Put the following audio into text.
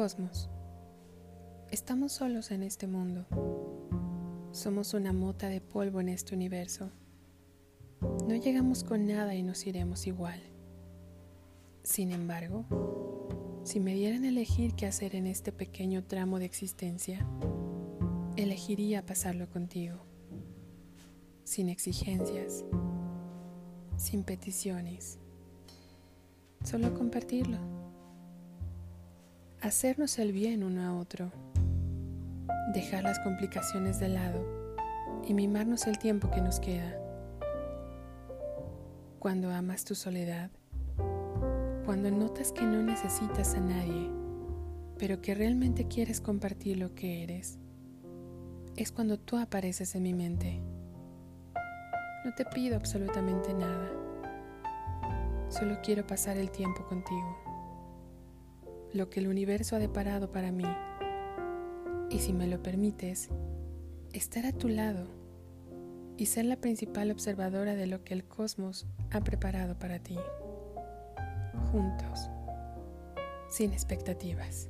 Cosmos. Estamos solos en este mundo. Somos una mota de polvo en este universo. No llegamos con nada y nos iremos igual. Sin embargo, si me dieran a elegir qué hacer en este pequeño tramo de existencia, elegiría pasarlo contigo, sin exigencias, sin peticiones, solo compartirlo, hacernos el bien uno a otro, dejar las complicaciones de lado y mimarnos el tiempo que nos queda. Cuando amas tu soledad, cuando notas que no necesitas a nadie, pero que realmente quieres compartir lo que eres, es cuando tú apareces en mi mente. No te pido absolutamente nada, solo quiero pasar el tiempo contigo, lo que el universo ha deparado para mí, y si me lo permites, estar a tu lado y ser la principal observadora de lo que el cosmos ha preparado para ti juntos, sin expectativas.